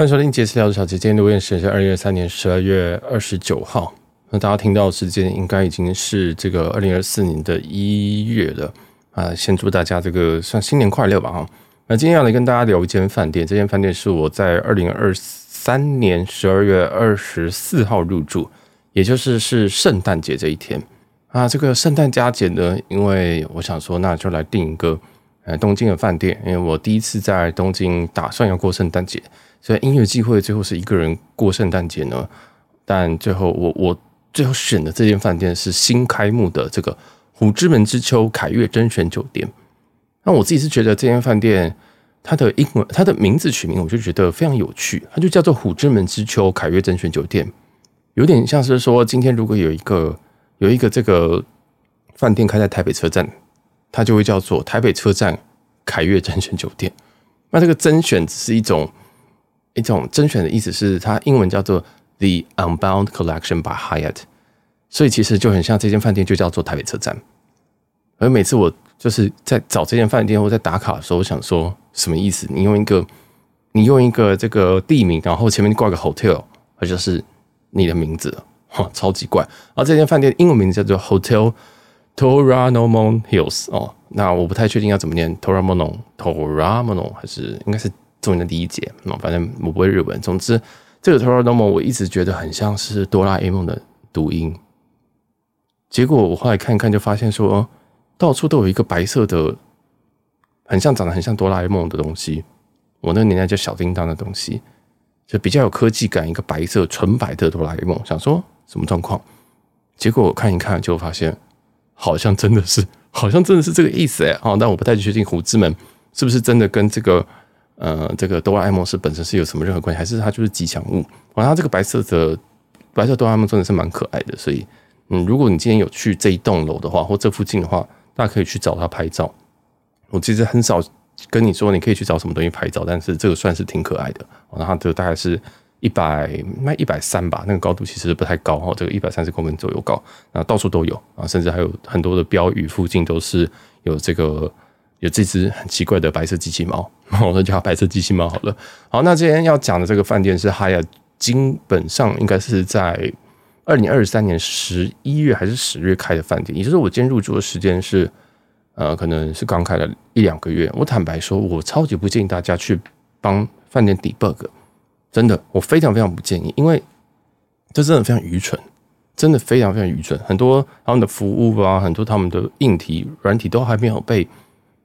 欢迎收听杰斯聊的小姐，今天录音时间是二零二三年十二月二十九号。那大家听到的时间应该已经是这个二零二四年的一月了啊！先祝大家这个算新年快乐吧哈。那今天要来跟大家聊一间饭店，这间饭店是我在二零二三年十二月二十四号入住，也就是是圣诞节这一天啊。这个圣诞佳节呢，因为我想说，那就来订一个呃东京的饭店，因为我第一次在东京打算要过圣诞节。所以音乐聚会，最后是一个人过圣诞节呢。但最后我我最后选的这间饭店是新开幕的这个虎之门之丘凯悦甄选酒店。那我自己是觉得这间饭店它的英文它的名字取名，我就觉得非常有趣，它就叫做虎之门之丘凯悦甄选酒店，有点像是说今天如果有一个有一个这个饭店开在台北车站，它就会叫做台北车站凯悦甄选酒店。那这个甄选只是一种。一种甄选的意思是，它英文叫做 The Unbound Collection by Hyatt，所以其实就很像这间饭店就叫做台北车站。而每次我就是在找这间饭店或在打卡的时候，我想说什么意思？你用一个你用一个这个地名，然后前面挂个 hotel，而就是你的名字，哈，超级怪。而这间饭店英文名字叫做 Hotel Toranomon Hills 哦，那我不太确定要怎么念 Toramonon Toramonon 还是应该是。中文的第一节，那反正我不会日文。总之，这个 Toranomon 我一直觉得很像是哆啦 A 梦的读音。结果我后来看一看，就发现说，哦到处都有一个白色的，很像长得很像哆啦 A 梦的东西。我那个年代叫小叮当的东西，就比较有科技感，一个白色纯白的哆啦 A 梦。想说什么状况？结果我看一看，就发现好像真的是，好像真的是这个意思哎。哦，但我不太确定虎之门是不是真的跟这个。呃，这个哆啦 A 梦是本身是有什么任何关系，还是它就是吉祥物？完，它这个白色的白色哆啦 A 梦真的是蛮可爱的，所以，嗯，如果你今天有去这一栋楼的话，或这附近的话，大家可以去找它拍照。我其实很少跟你说你可以去找什么东西拍照，但是这个算是挺可爱的。然后这个大概是一百卖一百三吧，那个高度其实不太高哈，这个一百三十公分左右高，啊，到处都有啊，甚至还有很多的标语，附近都是有这个。有这只很奇怪的白色机器猫，我就叫它白色机器猫好了。好，那今天要讲的这个饭店是 Hyatt，基本上应该是在二零二三年十一月还是十月开的饭店，也就是我今天入住的时间是，呃，可能是刚开了一两个月。我坦白说，我超级不建议大家去帮饭店 debug，真的，我非常非常不建议，因为这真的非常愚蠢，真的非常非常愚蠢。很多他们的服务啊，很多他们的硬体、软体都还没有被。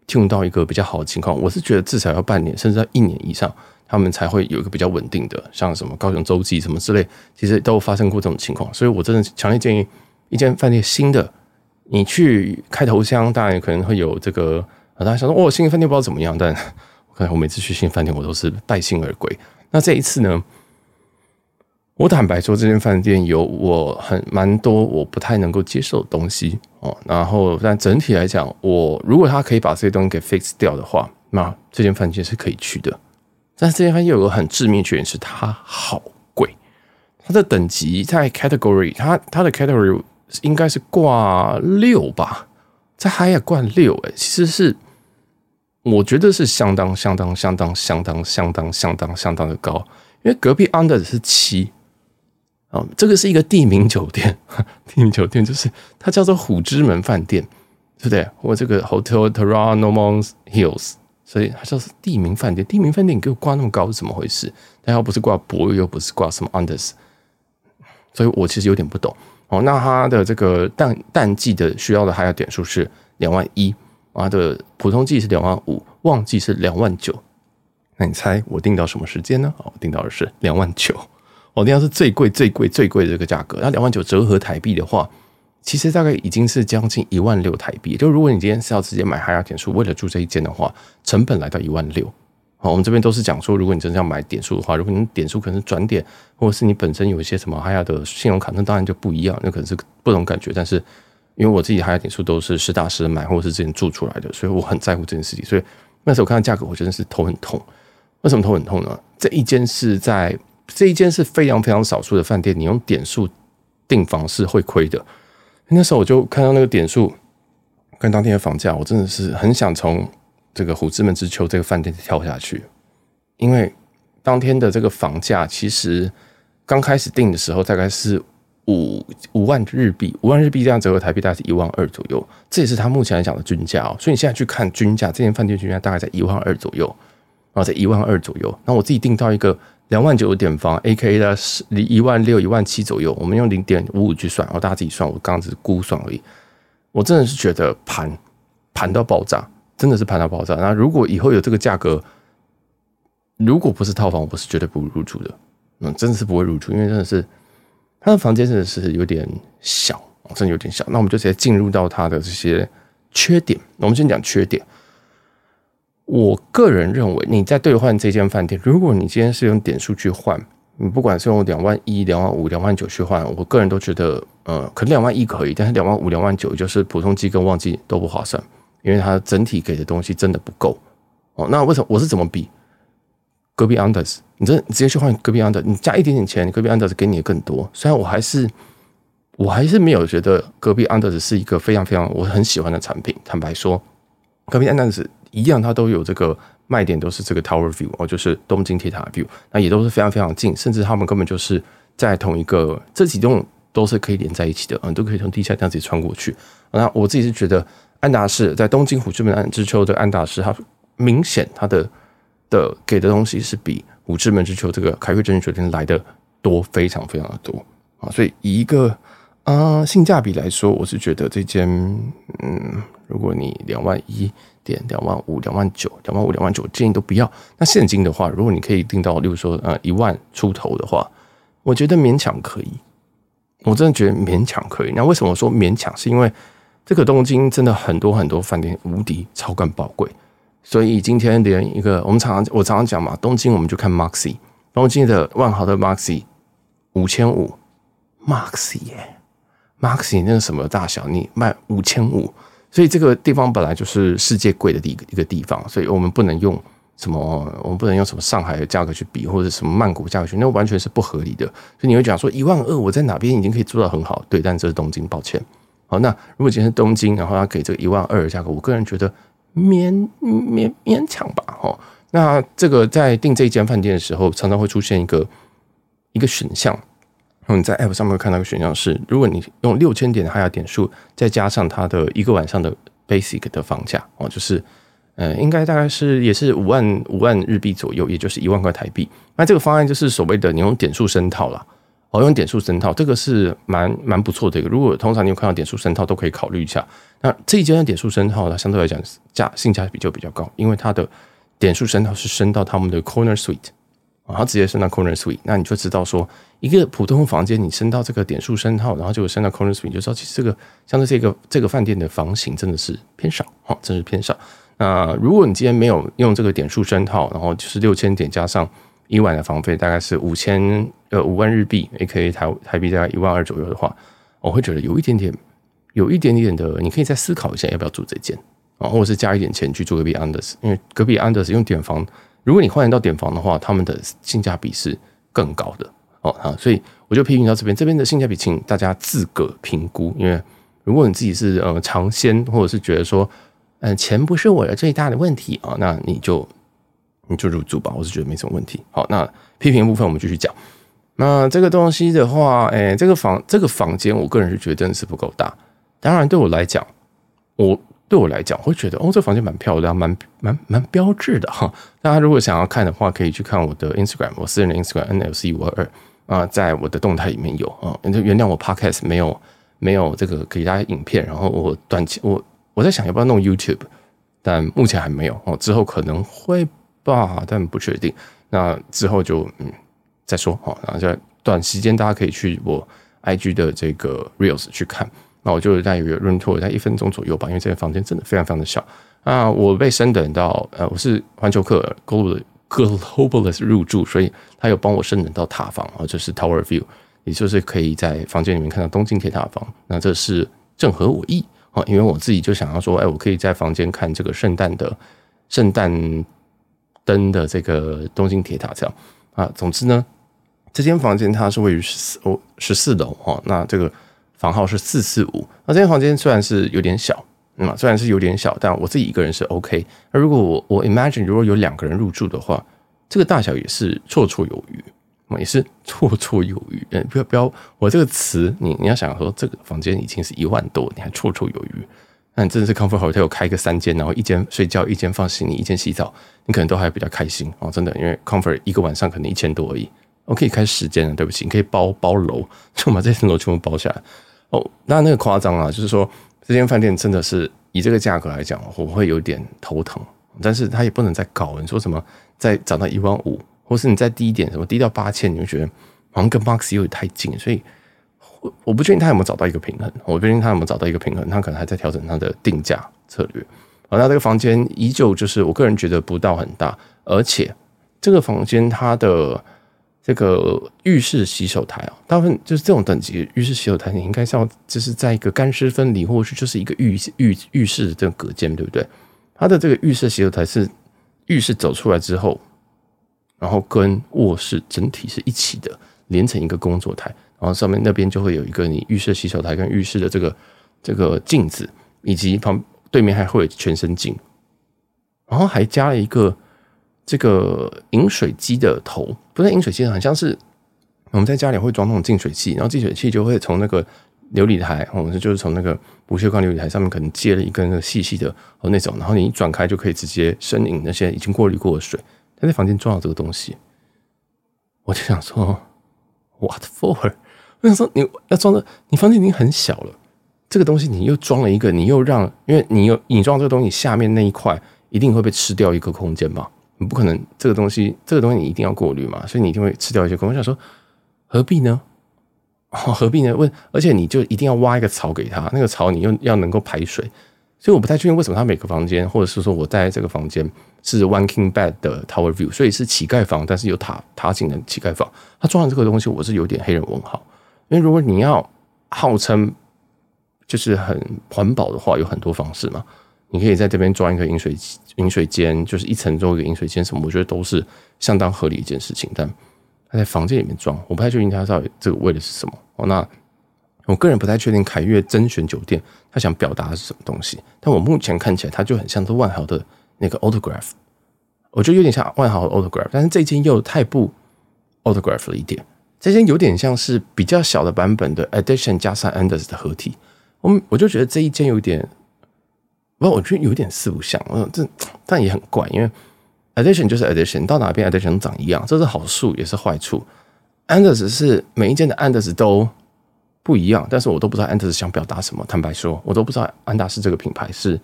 进入到一个比较好的情况，我是觉得至少要半年，甚至要一年以上，他们才会有一个比较稳定的，像什么高雄洲际什么之类，其实都发生过这种情况。所以我真的强烈建议，一间饭店新的，你去开头箱，当然可能会有这个，大家想说，哦，新的饭店不知道怎么样，但 我看我每次去新饭店，我都是败兴而归。那这一次呢？我坦白说，这间饭店有我很蛮多我不太能够接受的东西哦。然后，但整体来讲，我如果他可以把这些东西给 fix 掉的话，那这间饭店是可以去的。但是这间饭店有个很致命缺点，是它好贵。它的等级在 category，它它的 category 应该是挂六吧，在 Hyatt 挂六，哎，其实是我觉得是相当相当相当相当相当相当相当的高，因为隔壁 Under 是七。啊，这个是一个地名酒店，地名酒店就是它叫做虎之门饭店，对不对？或这个 Hotel Toranomon Hills，所以它叫做地名饭店。地名饭店你给我挂那么高是怎么回事？它又不是挂博又不是挂什么 Andaz，所以我其实有点不懂。哦，那它的这个淡淡季的需要的还有点数是两万一，啊的普通季是两万五，旺季是两万九。那你猜我订到什么时间呢？哦，我订到的是两万九。哦，那要是最贵、最贵、最贵的这个价格，那两万九折合台币的话，其实大概已经是将近一万六台币。就如果你今天是要直接买 Hyatt 点数，为了住这一间的话，成本来到一万六。好，我们这边都是讲说，如果你真的要买点数的话，如果你点数可能是转点，或者是你本身有一些什么 Hyatt 的信用卡，那当然就不一样，那可能是不同感觉。但是因为我自己 Hyatt 点数都是实打实的买，或者是之前住出来的，所以我很在乎这件事情。所以那时候看到价格，我真的是头很痛。为什么头很痛呢？这一间是在。这一间是非常非常少数的饭店，你用点数订房是会亏的。那时候我就看到那个点数跟当天的房价，我真的是很想从这个虎之门之丘这个饭店跳下去，因为当天的这个房价，其实刚开始订的时候大概是五五万日币，五万日币这样折合台币大概是一万二左右，这也是他目前来讲的均价哦。所以你现在去看均价，这间饭店均价大概在一万二左右，然后在一万二左右。那我自己订到一个两万九的点房，AKA 的是一万六、一万七左右，我们用零点五五去算，然后大家自己算，我刚刚只是估算而已。我真的是觉得盘盘到爆炸，真的是盘到爆炸。那如果以后有这个价格，如果不是套房，我是绝对不入住的。嗯，真的是不会入住，因为真的是他的房间真的是有点小，真的有点小。那我们就直接进入到他的这些缺点。我们先讲缺点。我个人认为，你在兑换这间饭店，如果你今天是用点数去换，你不管是用两万一、两万五、两万九去换，我个人都觉得，呃，可能两万一可以，但是两万五、两万九就是普通机跟旺季都不划算，因为它整体给的东西真的不够。哦，那为什么我是怎么比？隔壁 Andaz，你这直接去换隔壁 Andaz，你加一点点钱，隔壁 Andaz 给你的更多。虽然我还是，我还是没有觉得隔壁 Andaz 是一个非常非常我很喜欢的产品。坦白说，隔壁 Andaz 一样，它都有这个卖点，都是这个 Tower View 哦，就是东京铁塔 View，那也都是非常非常近，甚至他们根本就是在同一个，这几栋都是可以连在一起的，嗯，都可以从地下这样子穿过去。那我自己是觉得安达仕在东京虎之门之丘的安达仕，它明显它的。的给的东西是比五之门之丘这个凯悦真酒店来的多，非常非常的多啊！所以以一个啊、性价比来说，我是觉得这间嗯，如果你两万一点、两万五、两万九、两万五、两万九，建议都不要。那现金的话，如果你可以订到，例如说呃一万出头的话，我觉得勉强可以。我真的觉得勉强可以。那为什么说勉强？是因为这个东京真的很多很多饭店无敌超干宝贵。所以今天连一个我们常常我常常讲嘛，东京我们就看 Maxi，东京的万豪的 Maxi 五千五，Maxi 耶，Maxi 那个什么大小，你卖五千五，所以这个地方本来就是世界贵的一个一个地方，所以我们不能用什么，我们不能用什么上海的价格去比，或者什么曼谷价格去，那完全是不合理的。所以你会讲说一万二我在哪边已经可以做到很好，对，但这是东京，抱歉。好，那如果今天是东京，然后他给这个一万二的价格，我个人觉得。勉勉勉强吧，哈。那这个在订这一间饭店的时候，常常会出现一个一个选项。你在 App 上面会看到一个选项是，如果你用六千点的哈雅点数，再加上它的一个晚上的 Basic 的房价哦，就是呃，应该大概是也是五万五万日币左右，也就是一万块台币。那这个方案就是所谓的你用点数升套了。哦，用点数升套，这个是蛮蛮不错的一个。如果通常你有看到点数升套，都可以考虑一下。那这一间的点数升套，它相对来讲价性价比就比较高，因为它的点数升套是升到他们的 Corner Suite 啊，它直接升到 Corner Suite，那你就知道说，一个普通房间你升到这个点数升套，然后就升到 Corner Suite，就知道其实这个相对这个这个饭店的房型真的是偏少，哈，真是偏少。那如果你今天没有用这个点数升套，然后就是六千点加上。一晚的房费大概是五千呃五万日币，也可以台台币大概一万二左右的话，我会觉得有一点点，有一点点的，你可以再思考一下要不要住这间啊，或者是加一点钱去住隔壁 Andaz，因为隔壁 Andaz 用点房，如果你换到点房的话，他们的性价比是更高的哦啊，所以我就批评到这边，这边的性价比，请大家自个评估，因为如果你自己是呃尝鲜，或者是觉得说，嗯、钱不是我的最大的问题啊，那你就。你就入住吧，我是觉得没什么问题。好，那批评部分我们继续讲。那这个东西的话，哎、这个房这个房间，我个人是觉得真的是不够大。当然，对我来讲，我对我来讲会觉得，哦，这房间蛮漂亮，蛮蛮蛮标志的哈。大家如果想要看的话，可以去看我的 Instagram，我私人的 Instagram NLC 五二二啊，在我的动态里面有啊。就原谅我 Podcast 没有没有这个给大家影片，然后我短期我我在想要不要弄 YouTube，但目前还没有哦，之后可能会。吧，但不确定。那之后就嗯再说好，然后在短时间大家可以去我 IG 的这个 Reels 去看。那我就大约 room tour 在一分钟左右吧，因为这个房间真的非常非常的小。啊，我被升等到呃，我是环球客 Global Globalist 入住，所以他有帮我升等到塔房啊，就是 Tower View，也就是可以在房间里面看到东京铁塔房。那这是正合我意啊，因为我自己就想要说，哎，我可以在房间看这个圣诞的圣诞。登的这个东京铁塔这样啊，总之呢，这间房间它是位于十四哦十四楼哦，那这个房号是四四五。那这间房间虽然是有点小，嗯，虽然是有点小，但我自己一个人是 OK。那如果我我 imagine 如果有两个人入住的话，这个大小也是绰绰有余，也是绰绰有余。嗯，不要不要，我这个词，你你要想说这个房间已经是一万多，你还绰绰有余，那你真的是 Comfort Hotel 开个三间，然后一间睡觉，一间放行李，一间洗澡，你可能都还比较开心哦，真的，因为 Comfort 一个晚上可能一千多而已，我可以开十间了，对不起，你可以包包楼，就把这层楼全部包下来。哦，那那个夸张啊，就是说这间饭店真的是以这个价格来讲，我会有点头疼。但是它也不能再高，你说什么再涨到一万五，或是你再低一点，什么低到八千，你就觉得好像跟 Max 有点太近，所以我不确定他有没有找到一个平衡，我不确定他有没有找到一个平衡，他可能还在调整他的定价策略。好，那这个房间依旧就是我个人觉得不到很大，而且这个房间它的这个浴室洗手台啊，大部分就是这种等级浴室洗手台，你应该是要就是在一个干湿分离，或者是就是一个浴浴浴室的这个隔间，对不对？它的这个浴室洗手台是浴室走出来之后，然后跟卧室整体是一起的，连成一个工作台，然后上面那边就会有一个你浴室洗手台跟浴室的这个这个镜子，以及旁对面还会有全身镜，然后还加了一个这个饮水机的头，不是饮水机，很像是我们在家里会装那种净水器，然后净水器就会从那个。琉璃台，我们就是从那个不锈钢琉璃台上面可能接了一根那细细的哦那种，然后你一转开就可以直接生饮那些已经过滤过的水。他在房间装了这个东西，我就想说，what for？我想说你要装的，你房间已经很小了，这个东西你又装了一个，你又让，因为你又你装这个东西下面那一块一定会被吃掉一个空间嘛，你不可能这个东西这个东西你一定要过滤嘛，所以你一定会吃掉一些空间。我想说何必呢？哦 何必呢？问，而且你就一定要挖一个槽给他，那个槽你又要能够排水，所以我不太确定为什么他每个房间，或者是说我在这个房间是 one king bed 的 tower view，所以是乞丐房，但是有塔塔景的乞丐房，他装的这个东西我是有点黑人问号，因为如果你要号称就是很环保的话，有很多方式嘛，你可以在这边装一个饮水饮水间，就是一层做一个饮水间什么，我觉得都是相当合理一件事情，但。他在房间里面装，我不太确定他到底这个为的是什么哦。那我个人不太确定凯悦甄选酒店他想表达的是什么东西，但我目前看起来，它就很像是万豪的那个 Autograph，我觉得有点像万豪的 Autograph，但是这间又太不 Autograph 了一点。这间有点像是比较小的版本的 Edition 加上 anders 的合体，我我就觉得这一间有点，不，我觉得有点四不像，嗯，这但也很怪，因为。Edition 就是 Edition，到哪边 Edition 长一样，这是好处也是坏处。anders 是每一间的 anders 都不一样，但是我都不知道 anders 想表达什么。坦白说，我都不知道安达仕这个品牌是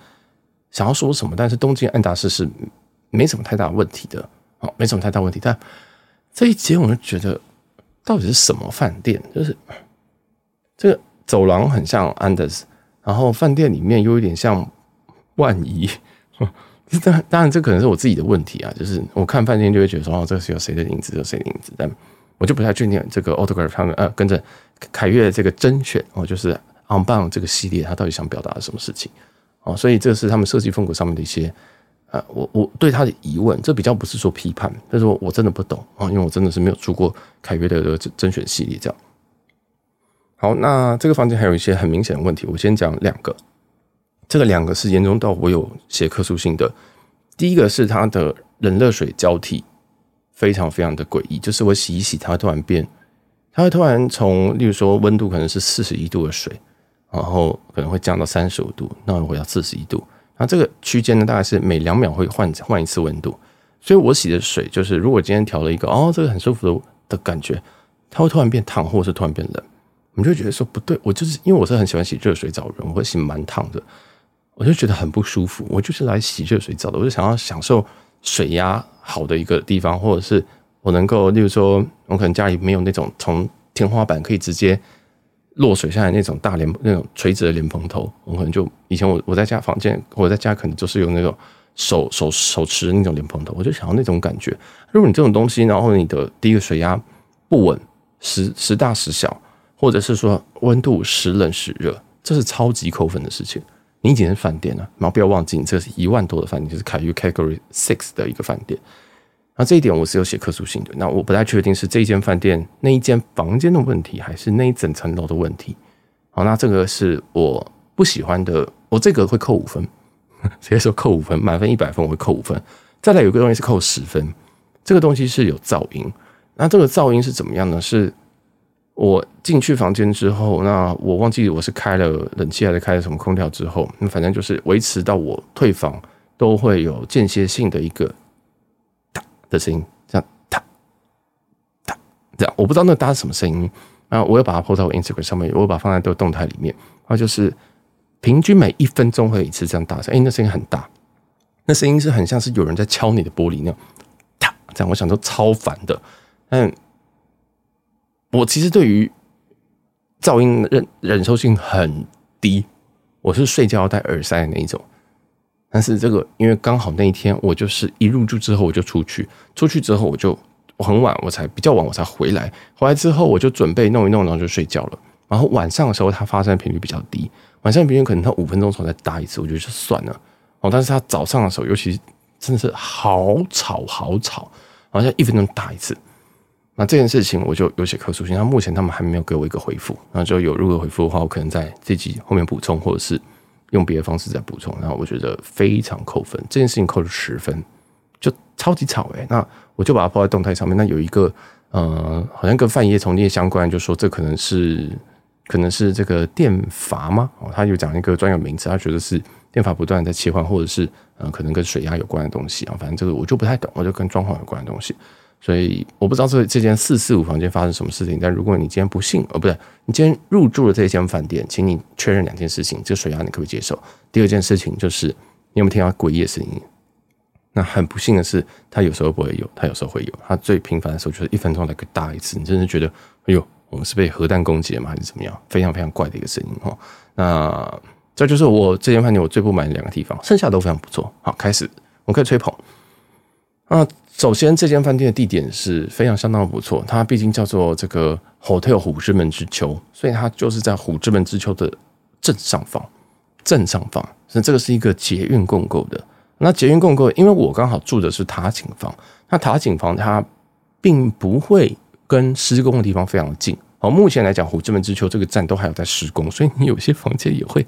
想要说什么。但是东京安达仕是没什么太大问题的，哦，没什么太大问题。但这一间我就觉得，到底是什么饭店？就是这个走廊很像 Andaz，然后饭店里面又有点像万怡。当然，当然，这可能是我自己的问题啊。就是我看饭店就会觉得说，哦，这是有谁的影子，有谁的影子。但我就不太确定这个 Autograph 他们呃跟着凯悦这个甄选哦，就是 On Bound 这个系列，它到底想表达什么事情哦？所以这是他们设计风格上面的一些啊，我我对他的疑问，这比较不是说批判，但是说我真的不懂啊，因为我真的是没有住过凯悦的甄选系列这样。好，那这个房间还有一些很明显的问题，我先讲两个。这个两个是严重到我有写客诉信的。第一个是它的冷热水交替非常非常的诡异，就是我洗一洗，它会突然变，它会突然从，例如说温度可能是四十一度的水，然后可能会降到三十五度，那我回到四十一度，那这个区间呢，大概是每两秒会换换一次温度，所以我洗的水就是，如果今天调了一个哦，这个很舒服的的感觉，它会突然变烫，或者是突然变冷，我们就觉得说不对，我就是因为我是很喜欢洗热水澡的人，我会洗蛮烫的。我就觉得很不舒服，我就是来洗热水澡的，我就想要享受水压好的一个地方，或者是我能够，例如说，我可能家里没有那种从天花板可以直接落水下来那种大莲那种垂直的莲蓬头，我可能就以前我我在家房间，我在家可能就是用那种手手手持那种莲蓬头，我就想要那种感觉。如果你这种东西，然后你的第一个水压不稳，时时大时小，或者是说温度时冷时热，这是超级扣分的事情。你已经是饭店了，然后不要忘记，你这是一万多的饭店，就是凯悦 Category Six 的一个饭店。那这一点我是有写客诉信的。那我不太确定是这一间饭店那一间房间的问题，还是那一整层楼的问题。好，那这个是我不喜欢的，我这个会扣五分，直接说扣五分，满分一百分我会扣五分。再来有个东西是扣十分，这个东西是有噪音。那这个噪音是怎么样呢？是我进去房间之后，那我忘记我是开了冷气还是开了什么空调之后，那反正就是维持到我退房都会有间歇性的一个的声音，这样哒哒这样，我不知道那个哒是什么声音。然后我又把它 po 在我 Instagram 上面，我又把它放在这个动态里面。然后就是平均每一分钟会有一次这样大声，哎，那声音很大，那声音是很像是有人在敲你的玻璃那样，哒这样。我想说超烦的。但我其实对于噪音忍忍受性很低，我是睡觉要戴耳塞的那一种。但是这个因为刚好那一天我就是一入住之后我就出去，出去之后我就。我很晚，我才比较晚，我才回来。回来之后，我就准备弄一弄，然后就睡觉了。然后晚上的时候，它发生的频率比较低，晚上频率可能它五分钟才再打一次，我觉得就算了。哦，但是它早上的时候，尤其真的是好吵，好吵，好像一分钟打一次。那这件事情我就有些可塑性。那目前他们还没有给我一个回复，然后就有如果回复的话，我可能在这集后面补充，或者是用别的方式再补充。然后我觉得非常扣分，这件事情扣了十分。就超级吵诶、欸，那我就把它抛在动态上面。那有一个呃，好像跟范爷从业相关，就说这可能是可能是这个电阀吗？哦，他有讲一个专有名词，他觉得是电阀不断在切换，或者是呃，可能跟水压有关的东西啊。反正这个我就不太懂，我就跟装潢有关的东西，所以我不知道这这间四四五房间发生什么事情。但如果你今天不幸，哦，不对，你今天入住了这间饭店，请你确认两件事情：这水压你可不可以接受？第二件事情就是你有没有听到诡异的声音？那很不幸的是，他有时候不会有，他有时候会有。他最频繁的时候就是一分钟来个大一次，你真的觉得，哎呦，我们是被核弹攻击了吗？还是怎么样？非常非常怪的一个声音哈。那这就是我这间饭店我最不满的两个地方，剩下都非常不错。好，开始我们可以吹捧。那首先这间饭店的地点是非常相当的不错，它毕竟叫做这个 Hotel 虎之门之丘，所以它就是在虎之门之丘的正上方，正上方。所以这个是一个捷运共构的。那捷运共构，因为我刚好住的是塔景房，那塔景房它并不会跟施工的地方非常近。哦，目前来讲，虎之门之丘这个站都还有在施工，所以你有些房间也会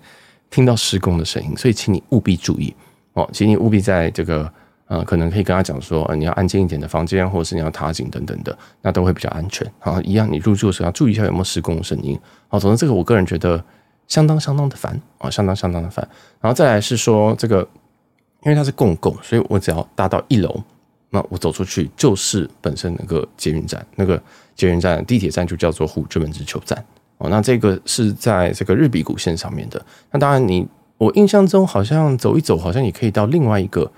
听到施工的声音，所以请你务必注意哦，请你务必在这个呃，可能可以跟他讲说，呃，你要安静一点的房间，或者是你要塔景等等的，那都会比较安全。好，一样，你入住的时候要注意一下有没有施工声音。好，总之这个我个人觉得相当相当的烦啊，相当相当的烦。然后再来是说这个。因为它是共构，所以我只要搭到一楼，那我走出去就是本身那个捷运站，那个捷运站地铁站就叫做虎之门之丘站哦。那这个是在这个日比谷线上面的。那当然，你我印象中好像走一走，好像也可以到另外一个，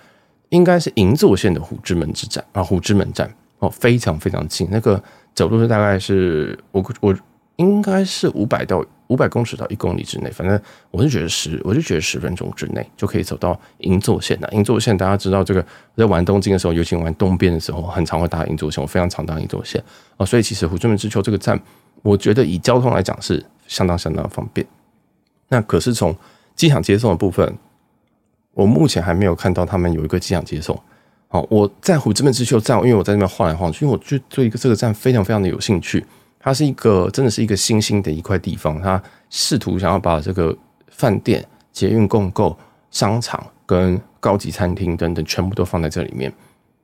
应该是银座线的虎之门之站啊，虎之门站哦，非常非常近。那个走路是大概是我我应该是五百到。五百公尺到一公里之内，反正我是觉得十，我就觉得十分钟之内就可以走到银座线的。银座线大家知道，这个我在玩东京的时候，尤其玩东边的时候，很常会搭银座线。我非常常搭银座线啊，所以其实虎之门之丘这个站，我觉得以交通来讲是相当相当方便。那可是从机场接送的部分，我目前还没有看到他们有一个机场接送。好，我在虎之门之丘站，因为我在那边晃来晃去，因为我就对一个这个站非常非常的有兴趣。它是一个真的是一个新兴的一块地方，它试图想要把这个饭店、捷运共构、商场跟高级餐厅等等全部都放在这里面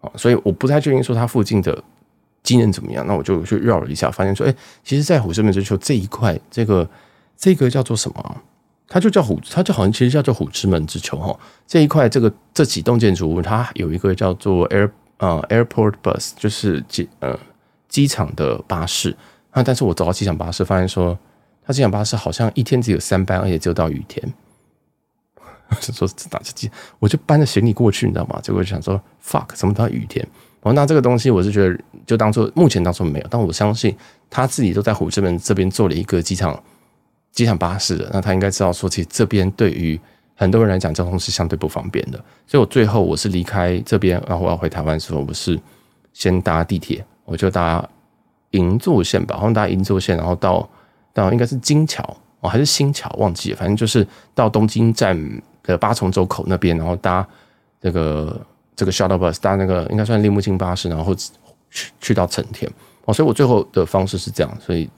啊，所以我不太确定说它附近的机能怎么样。那我就去绕了一下，发现说，哎，其实，在虎之门之丘这一块，这个这个叫做什么？它就叫虎，它就好像其实叫做虎之门之丘哈。这一块这个这几栋建筑物，它有一个叫做 Air 呃 Airport Bus，就是机呃机场的巴士。啊！但是我走到机场巴士，发现说，他机场巴士好像一天只有三班，而且只有到羽田。我就说这机？我就搬着行李过去，你知道吗？结果就想说，fuck，怎么到羽田？哦，那这个东西我是觉得，就当做目前当做没有。但我相信他自己都在虎之门这边做了一个机场机场巴士的，那他应该知道说，其实这边对于很多人来讲，交通是相对不方便的。所以我最后我是离开这边，然后我要回台湾的时候，我是先搭地铁，我就搭。银座线吧，好像搭银座线，然后到到应该是金桥哦，还是新桥，忘记了，反正就是到东京站的八重洲口那边，然后搭这个这个 shuttle bus，搭那个应该算立木金巴士，然后去去到成田哦。所以我最后的方式是这样，所以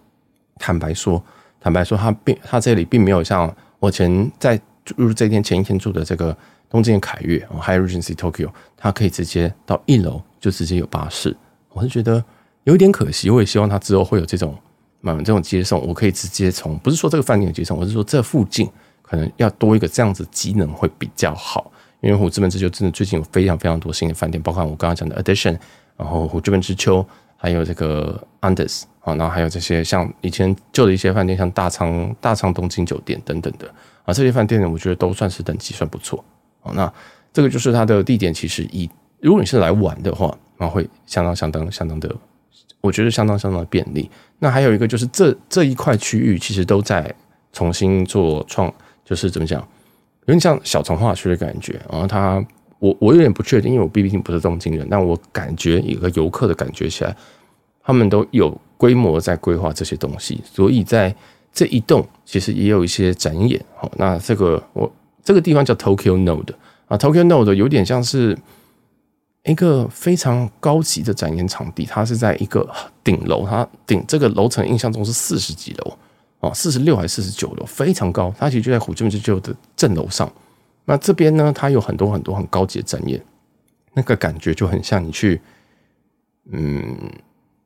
坦白说，坦白说，他并他这里并没有像我前在入这天前一天住的这个东京的凯悦哦，Hyatt Regency Tokyo，他可以直接到一楼就直接有巴士，我是觉得有一点可惜。我也希望他之后会有这种，嗯，这种接送，我可以直接从，不是说这个饭店的接送，我是说这附近可能要多一个这样子机能会比较好。因为虎之门之丘真的最近有非常非常多新的饭店，包括我刚刚讲的 Addition，然后虎之门之丘，还有这个 Andaz 啊，然后还有这些像以前旧的一些饭店，像大仓大仓东京酒店等等的啊，这些饭店呢，我觉得都算是等级算不错啊。那这个就是它的地点，其实以如果你是来玩的话，那会相当相当相当的，我觉得相当相当的便利。那还有一个就是这这一块区域其实都在重新做创，就是怎么讲？有点像小城化区的感觉，然后他，我我有点不确定，因为我毕竟不是东京人，但我感觉一个游客的感觉起来，他们都有规模在规划这些东西，所以在这一栋其实也有一些展演。好，那这个我这个地方叫 Tokyo Node 啊，Tokyo Node 有点像是一个非常高级的展演场地，它是在一个顶楼，它顶这个楼层印象中是四十几楼。哦，四十六还是四十九楼，非常高。它其实就在虎之门之丘的正楼上。那这边呢，它有很多很多很高级的展演，那个感觉就很像你去，嗯，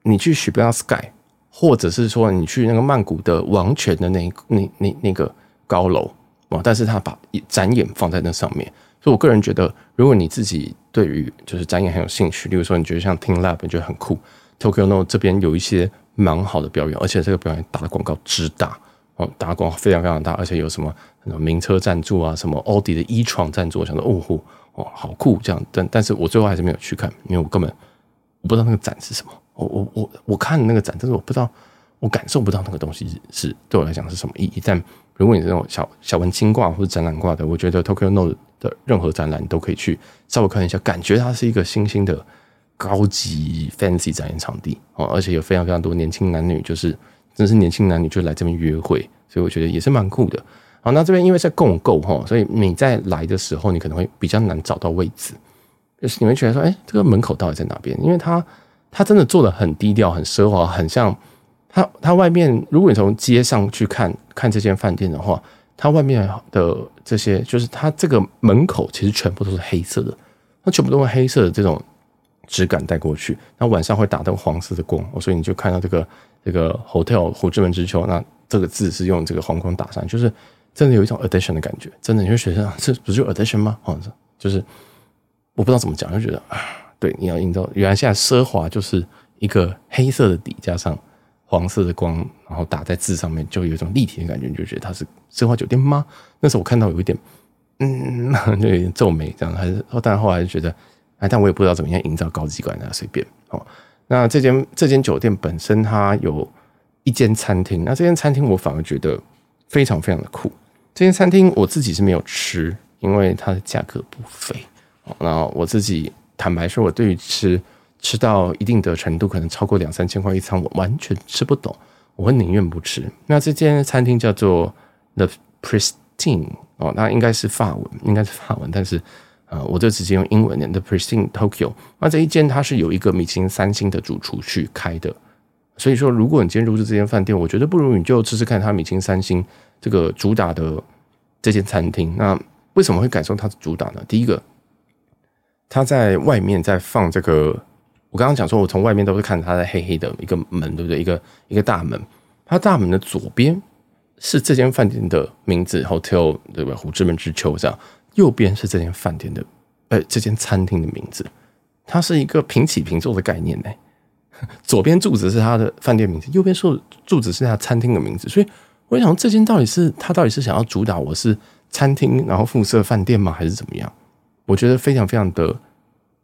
你去 s h i b a Sky，或者是说你去那个曼谷的王权的那那那那个高楼啊。但是他把展演放在那上面，所以我个人觉得，如果你自己对于就是展演很有兴趣，例如说你觉得像 teamLab 你觉得很酷，Tokyo No 这边有一些。蛮好的表演，而且这个表演打的广告之大哦，打广告非常非常大，而且有什么名车赞助啊，什么奥迪的一创赞助，我想说哦嚯哦，好酷这样，但但是我最后还是没有去看，因为我根本我不知道那个展是什么，我我我我看那个展，但是我不知道，我感受不到那个东西是对我来讲是什么意义。但如果你这种小小文青挂或者展览挂的，我觉得 Tokyo Note 的任何展览你都可以去稍微看一下，感觉它是一个新兴的。高级 fancy 展演场地哦，而且有非常非常多年轻男女，就是真的是年轻男女就来这边约会，所以我觉得也是蛮酷的。好，那这边因为在共构哈，所以你在来的时候，你可能会比较难找到位置，就是你会觉得说，哎，这个门口到底在哪边？因为它它真的做的很低调、很奢华，很像它它外面，如果你从街上去看看这间饭店的话，它外面的这些，就是它这个门口其实全部都是黑色的，它全部都是黑色的这种。质感带过去，那晚上会打灯黄色的光，所以你就看到这个这个 hotel 虎之门之丘，那这个字是用这个黄光打上，就是真的有一种 edition 的感觉，真的，你会觉得这不是就 edition 吗？哦，就是我不知道怎么讲，就觉得啊，对，你要营造，原来现在奢华就是一个黑色的底加上黄色的光，然后打在字上面，就有一种立体的感觉，你就觉得它是奢华酒店吗？那时候我看到有一点，嗯，就 有点皱眉这样，还是，但后来就觉得。哎，但我也不知道怎么样营造高级感，那随便哦。那这间这间酒店本身它有一间餐厅，那这间餐厅我反而觉得非常非常的酷。这间餐厅我自己是没有吃，因为它的价格不菲。那我自己坦白说，我对于吃吃到一定的程度，可能超过两三千块一餐，我完全吃不懂，我会宁愿不吃。那这间餐厅叫做 The Pristine 哦，那应该是法文，应该是法文，但是。啊，我就直接用英文念 The Pristine Tokyo。那这一间它是有一个米其林三星的主厨去开的，所以说如果你今天入住这间饭店，我觉得不如你就吃吃看它米其林三星这个主打的这间餐厅。那为什么会感受它的主打呢？第一个，它在外面在放这个，我刚刚讲说，我从外面都是看它的黑黑的一个门，对不对？一个一个大门，它大门的左边是这间饭店的名字 Hotel 对吧？虎之门之丘这样。右边是这间饭店的，呃，这间餐厅的名字，它是一个平起平坐的概念呢。左边柱子是它的饭店名字，右边柱柱子是它餐厅的名字，所以我想这间到底是他到底是想要主打我是餐厅，然后附设饭店吗，还是怎么样？我觉得非常非常的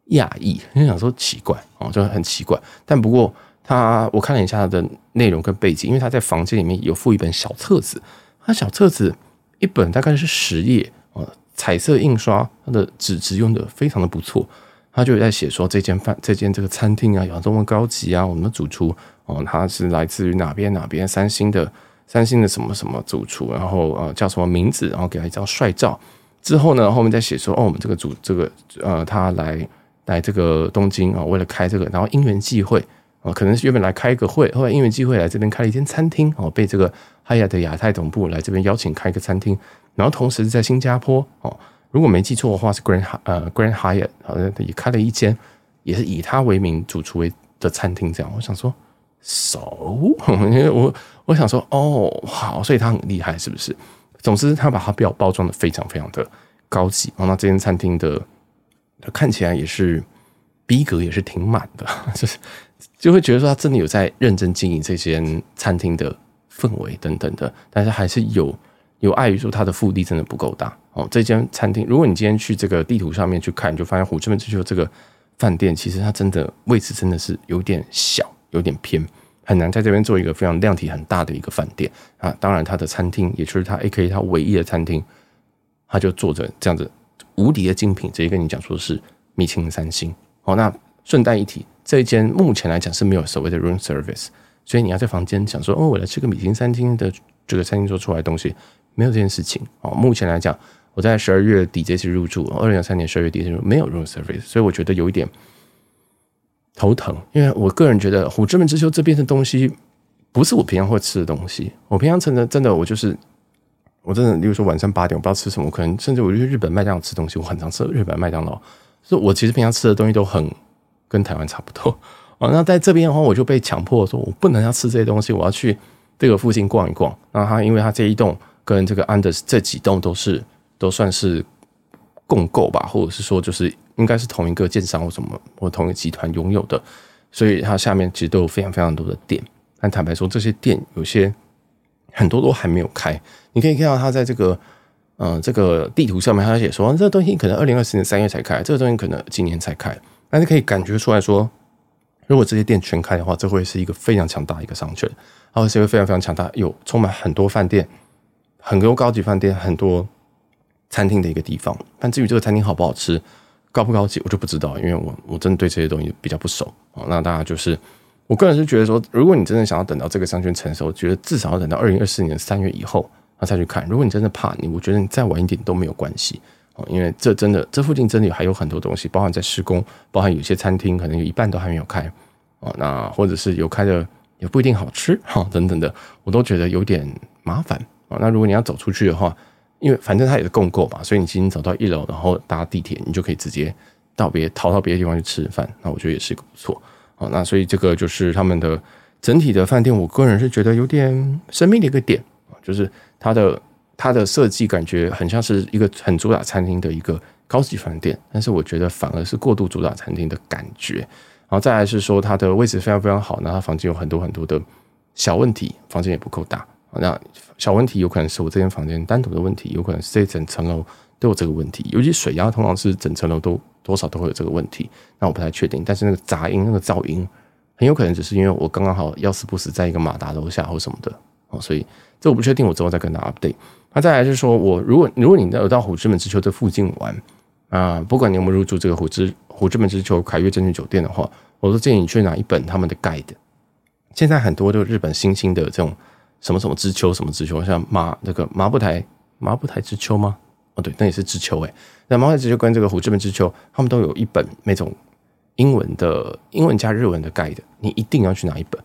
讶异，因为想说奇怪哦，就很奇怪。但不过他我看了一下他的内容跟背景，因为他在房间里面有附一本小册子，他小册子一本大概是十页啊。彩色印刷，它的纸质用的非常的不错。他就在写说，这间饭这间这个餐厅啊，有多么高级啊！我们的主厨哦，他是来自于哪边哪边三星的三星的什么什么主厨，然后呃叫什么名字，然后给他一张帅照。之后呢，后面再写说哦，我们这个主这个呃他来来这个东京啊，为了开这个，然后因缘际会啊，可能是原本来开一个会，后来因缘际会来这边开了一间餐厅哦，被这个 HIYA 的亚太总部来这边邀请开一个餐厅。然后同时在新加坡哦，如果没记错的话是 Grand 呃 Grand Hyatt 好像也开了一间也是以他为名主厨为的餐厅这样。我想说熟，因为我我想说哦好，所以他很厉害是不是？总之他把它表包装的非常非常的高级，然后那这间餐厅的看起来也是逼格也是挺满的，就是就会觉得说他真的有在认真经营这间餐厅的氛围等等的，但是还是有有碍于说它的腹地真的不够大哦。这间餐厅，如果你今天去这个地图上面去看，你就发现虎之门之丘这个饭店，其实它真的位置真的是有点小，有点偏，很难在这边做一个非常量体很大的一个饭店啊。当然，它的餐厅也就是它 A.K.A 它唯一的餐厅，它就做着这样子无敌的精品，直接跟你讲说是米其林三星哦。那顺带一提，这一间目前来讲是没有所谓的 room service。所以你要在房间想说哦，我来吃个米其林餐厅的这个餐厅做出来的东西，没有这件事情哦。目前来讲，我在十二月底这次入住，二零二三年十二月底入住没有 room service，所以我觉得有一点头疼。因为我个人觉得虎之门之丘这边的东西不是我平常会吃的东西。我平常真的真的我就是我真的，例如说晚上八点我不知道吃什么，可能甚至我就去日本麦当劳吃东西，我很常吃日本麦当劳，所以我其实平常吃的东西都很跟台湾差不多。哦，那在这边的话，我就被强迫说，我不能要吃这些东西，我要去这个附近逛一逛。然后他，因为他这一栋跟这个 Andaz 这几栋都是都算是共构吧，或者是说就是应该是同一个建商或什么或同一个集团拥有的，所以它下面其实都有非常非常多的店。但坦白说，这些店有些很多都还没有开。你可以看到它在这个、呃、这个地图上面，它写说这个东西可能二零二四年三月才开，这个东西可能今年才开，但是可以感觉出来说。如果这些店全开的话，这会是一个非常强大的一个商圈，然后是一个非常非常强大，有充满很多饭店、很多高级饭店、很多餐厅的一个地方。但至于这个餐厅好不好吃、高不高级，我就不知道，因为我我真的对这些东西比较不熟啊。那大家就是，我个人是觉得说，如果你真的想要等到这个商圈成熟，觉得至少要等到二零二四年三月以后，那再去看。如果你真的怕你，我觉得你再晚一点都没有关系。哦，因为这真的，这附近真的还有很多东西，包含在施工，包含有些餐厅可能有一半都还没有开，哦，那或者是有开的也不一定好吃，哈，等等的，我都觉得有点麻烦啊。那如果你要走出去的话，因为反正它也是共构嘛，所以你其实走到一楼，然后搭地铁，你就可以直接到别逃到别的地方去吃饭，那我觉得也是一个不错。哦，那所以这个就是他们的整体的饭店，我个人是觉得有点神秘的一个点，就是它的。它的设计感觉很像是一个很主打餐厅的一个高级饭店，但是我觉得反而是过度主打餐厅的感觉。然后再来是说它的位置非常非常好，那它房间有很多很多的小问题，房间也不够大。那小问题有可能是我这间房间单独的问题，有可能是这整层楼都有这个问题。尤其水压通常是整层楼都多少都会有这个问题，那我不太确定。但是那个杂音、那个噪音，很有可能只是因为我刚刚好要死不死在一个马达楼下或什么的哦，所以这我不确定，我之后再跟大家 update。那再来就是说，我如果如果你有到虎之门之丘这附近玩啊，不管你有没有入住这个虎之虎之门之丘凯悦证券酒店的话，我都建议你去拿一本他们的 guide。现在很多的日本新兴的这种什么什么之丘什么之丘，像麻那个麻布台麻布台之丘吗？哦，对，那也是之丘诶。那麻布台之丘跟这个虎之门之丘，他们都有一本那种英文的英文加日文的 guide，你一定要去拿一本，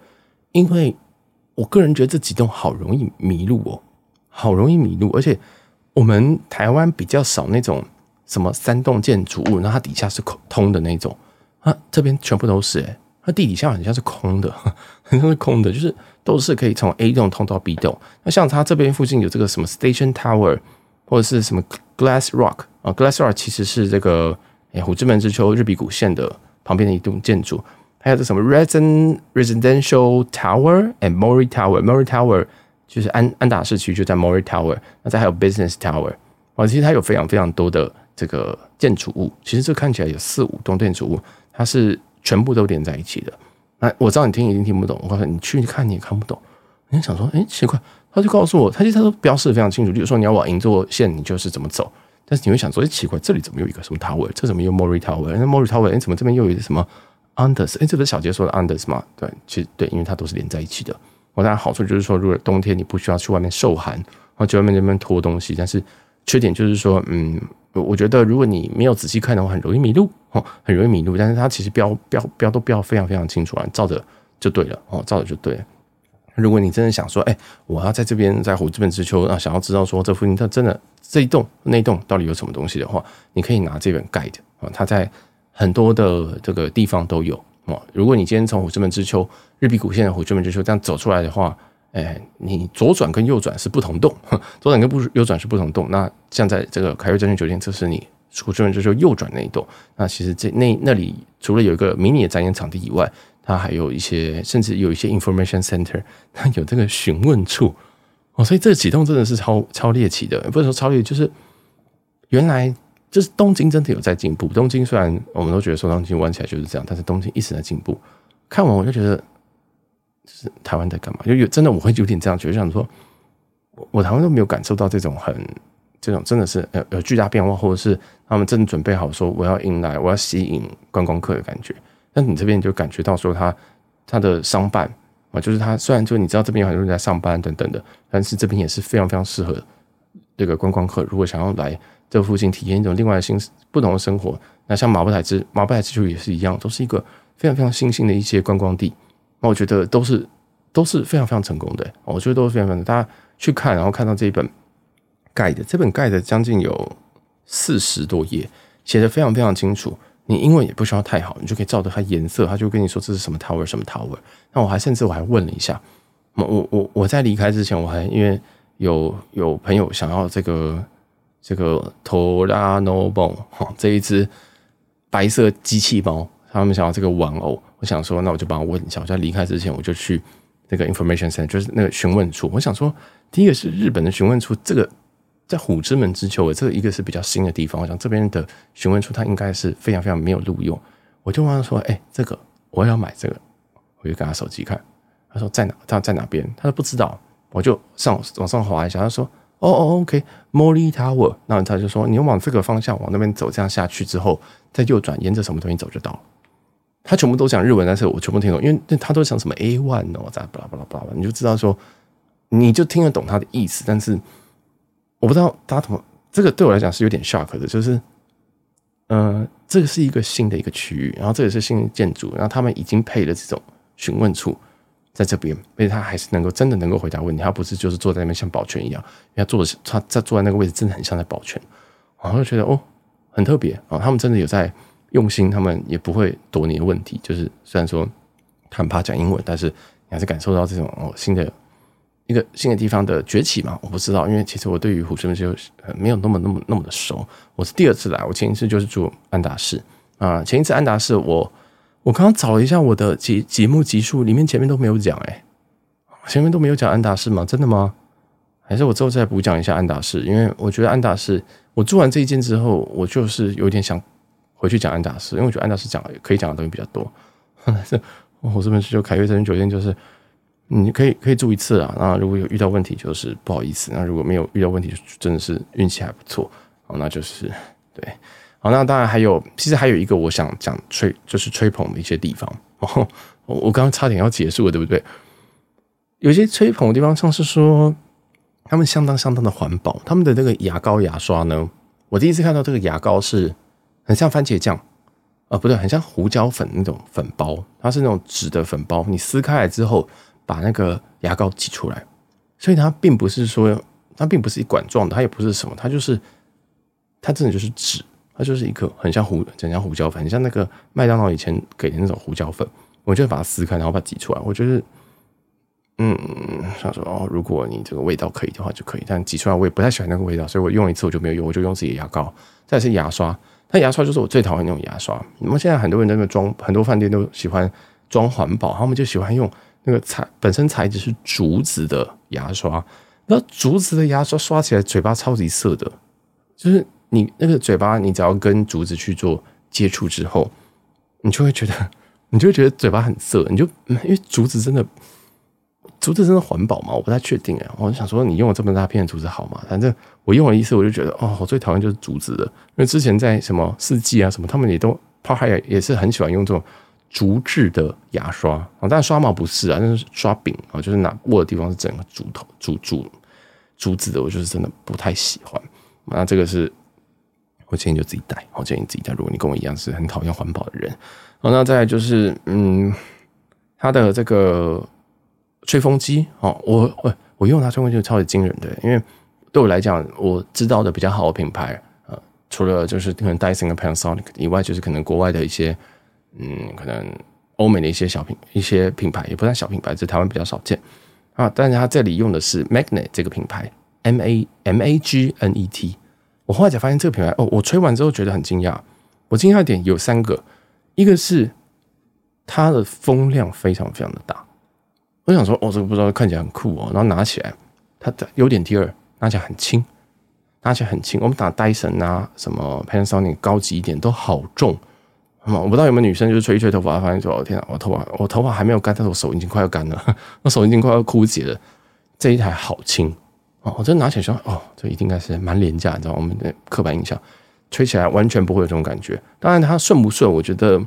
因为我个人觉得这几栋好容易迷路哦。好容易迷路，而且我们台湾比较少那种什么三栋建筑物，那它底下是空通的那种啊，这边全部都是诶、它地底下很像是空的，很像是空的，就是都是可以从 A 栋通到 B 栋。那像它这边附近有这个什么 Station Tower 或者是什么 Glass Rock 啊，Glass Rock 其实是这个诶虎之门之丘日比谷线的旁边的一栋建筑，还有这什么 Resident Residential Tower and Mori Tower，Mori Tower。就是安安达市区就在 Mori Tower，那再还有 Business Tower，哦，其实它有非常非常多的这个建筑物，其实这看起来有四五栋建筑物，它是全部都连在一起的。那我知道你听一定听不懂，我告诉你，去看你也看不懂。你想说，诶、奇怪，他就告诉我，他其实他都标示的非常清楚，比如说你要往银座线，你就是怎么走。但是你会想说，诶、奇怪，这里怎么有一个什么 Tower？这怎么有 Mori Tower？那 Mori Tower，诶、怎么这边又有一个什么 Andaz？诶、欸，这不是小杰说的 Andaz 吗？对，其实对，因为它都是连在一起的。我当然好处就是说，如果冬天你不需要去外面受寒，然后去外面那边拖东西，但是缺点就是说，嗯，我觉得如果你没有仔细看的话，很容易迷路哦，很容易迷路。但是它其实标标标都标非常非常清楚啊，照着就对了哦，照着就对了。如果你真的想说，哎，我要在这边在虎之门之丘啊，想要知道说这附近它真的这一栋那一栋到底有什么东西的话，你可以拿这本 guide 啊，它在。很多的这个地方都有哦。如果你今天从虎之门之丘日比谷线的虎之门之丘这样走出来的话，哎，你左转跟右转是不同洞，左转跟不右转是不同动。那像在这个凯悦证券酒店，这是你虎之门之丘右转那一栋。那其实这那那里除了有一个迷你的展演场地以外，它还有一些，甚至有一些 information center，它有这个询问处哦。所以这个启动真的是超超猎奇的，不是说超猎，就是原来就是东京真的有在进步。东京虽然我们都觉得说东京玩起来就是这样，但是东京一直在进步。看完我就觉得。是台湾在干嘛？就有真的我会有点这样觉得，想说，我我台湾都没有感受到这种很这种真的是呃有巨大变化，或者是他们真的准备好说我要迎来我要吸引观光客的感觉。但你这边就感觉到说他他的商办啊，就是他虽然就你知道这边有很多人在上班等等的，但是这边也是非常非常适合这个观光客。如果想要来这附近体验一种另外的新不同的生活，那像马布台之马布台之丘也是一样，都是一个非常非常新兴的一些观光地。那我觉得都是都是非常非常成功的，我觉得都是非常非常。大家去看，然后看到这一本盖的，这本盖的将近有四十多页，写的非常非常清楚。你英文也不需要太好，你就可以照着它颜色，他就跟你说这是什么 tower 什么 tower。那我还甚至我还问了一下，我我我我在离开之前，我还因为有有朋友想要这个这个 Torano Bon 哈这一只白色机器猫，他们想要这个玩偶。我想说，那我就帮我问一下。我在离开之前，我就去那个 information center，就是那个询问处。我想说，第一个是日本的询问处，这个在虎之门之丘，这个一个是比较新的地方。我想这边的询问处，它应该是非常非常没有录用。我就问他说：“哎、这个我要买这个。”我就给他手机看，他说在哪？他在哪边？他说不知道。我就上往上滑一下，他说：“哦哦，OK，Mori Tower。”那他就说：“你往这个方向往那边走，这样下去之后，再右转，沿着什么东西走就到了。”他全部都讲日文，但是我全部听懂，因为他都讲什么 A one 哦，咋巴拉巴拉巴拉，你就知道说，你就听得懂他的意思。但是我不知道大家怎么，这个对我来讲是有点 shock 的，就是，呃，这个是一个新的一个区域，然后这也是新的建筑，然后他们已经配了这种询问处在这边，而且他还是能够真的能够回答问题，他不是就是坐在那边像保全一样，因为他坐他在坐在那个位置真的很像在保全，然后就觉得哦，很特别啊，他们真的有在。用心，他们也不会躲你的问题。就是虽然说他很怕讲英文，但是你还是感受到这种哦新的一个新的地方的崛起嘛？我不知道，因为其实我对于虎之门就没有那么那么那么的熟。我是第二次来，我前一次就是住安达仕啊。前一次安达仕，我我刚刚找了一下我的节节目集数，里面前面都没有讲哎，前面都没有讲安达仕吗？真的吗？还是我之后再补讲一下安达仕？因为我觉得安达仕，我住完这一间之后，我就是有点想。回去讲安达仕，因为我觉得安达仕讲可以讲的东西比较多。是我这边是就凯悦证券酒店，就是你可以可以住一次啊。那如果有遇到问题，就是不好意思。那如果没有遇到问题，真的是运气还不错。好，那就是对。好，那当然还有，其实还有一个我想讲吹，就是吹捧的一些地方。哦，我刚刚差点要结束了，对不对？有些吹捧的地方，像是说他们相当相当的环保。他们的那个牙膏牙刷呢，我第一次看到这个牙膏是。很像番茄酱。啊，呃，不对，很像胡椒粉那种粉包，它是那种纸的粉包，你撕开来之后，把那个牙膏挤出来，所以它并不是说，它并不是一管状的，它也不是什么，它就是，它真的就是纸，它就是一个很像胡，很像胡椒粉，很像那个麦当劳以前给的那种胡椒粉，我就把它撕开，然后把它挤出来，我觉得，嗯，想说哦，如果你这个味道可以的话就可以，但挤出来我也不太喜欢那个味道，所以我用一次我就没有用，我就用自己的牙膏，再是牙刷。那牙刷就是我最讨厌那种牙刷。你们现在很多人那个装，很多饭店都喜欢装环保，他们就喜欢用那个材本身材质是竹子的牙刷。那竹子的牙刷刷起来嘴巴超级涩的，就是你那个嘴巴，你只要跟竹子去做接触之后，你就会觉得，你就会觉得嘴巴很涩。你就因为竹子真的。竹子真的环保吗？我不太确定哎。我就想说，你用了这么大片的竹子好吗？反正我用了一次，我就觉得哦，我最讨厌就是竹子的。因为之前在什么四季啊什么，他们也都他还也也是很喜欢用这种竹制的牙刷啊。但刷毛不是啊，那是刷柄啊，就是拿握的地方是整个竹头竹竹竹子的，我就是真的不太喜欢。那这个是我建议就自己带，我建议自己带。如果你跟我一样是很讨厌环保的人，好，那再就是嗯，它的这个。吹风机哦，我我我用它吹风机超级惊人的，因为对我来讲，我知道的比较好的品牌，呃，除了就是可能 Dyson 跟 Panasonic 以外，就是可能国外的一些，嗯，可能欧美的一些小品一些品牌，也不算小品牌，在台湾比较少见啊。但是它这里用的是 Magnet 这个品牌，M A M A G N E T。我后来才发现这个品牌哦，我吹完之后觉得很惊讶。我惊讶的点有三个，一个是它的风量非常非常的大。我想说，哦，这个不知道看起来很酷哦，然后拿起来，它的优点第二，拿起来很轻。拿起来很轻，我们打 Dyson 啊，什么 Panasonic 高级一点都好重。我不知道有没有女生就是吹一吹头发，发现说：“哦天啊，我头发我头发还没有干，但是我手已经快要干了，我手已经快要枯竭了。”这一台好轻哦，我真的拿起来说：“哦，这一定应该是蛮廉价，你知道我们的刻板印象，吹起来完全不会有这种感觉。当然它顺不顺，我觉得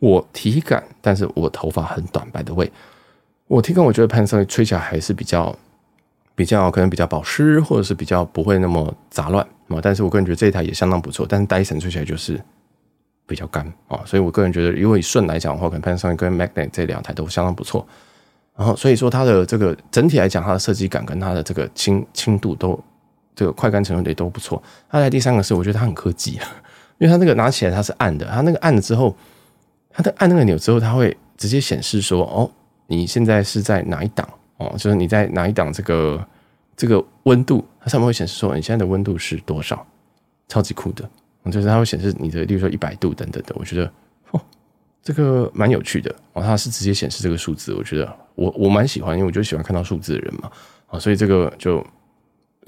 我体感，但是我头发很短，by the way，我体感我觉得 Panasonic 吹起来还是比较。比较可能比较保湿，或者是比较不会那么杂乱啊。但是我个人觉得这一台也相当不错。但是 Dyson 吹起来就是比较干啊，所以我个人觉得，如果以顺来讲的话，可能 Panasonic 跟 Magnet 这两台都相当不错。然后所以说它的这个整体来讲，它的设计感跟它的这个轻轻度都这个快干程度也都不错。它在第三个是，我觉得它很科技，因为它那个拿起来它是按的，它那个按了之后，它的按那个钮之后，它会直接显示说，哦，你现在是在哪一档？哦，就是你在哪一档这个这个温度，它上面会显示说你现在的温度是多少，超级酷的。就是它会显示你的，例如说一百度等等的。我觉得哦，这个蛮有趣的哦，它是直接显示这个数字。我觉得我我蛮喜欢，因为我就喜欢看到数字的人嘛。啊，所以这个就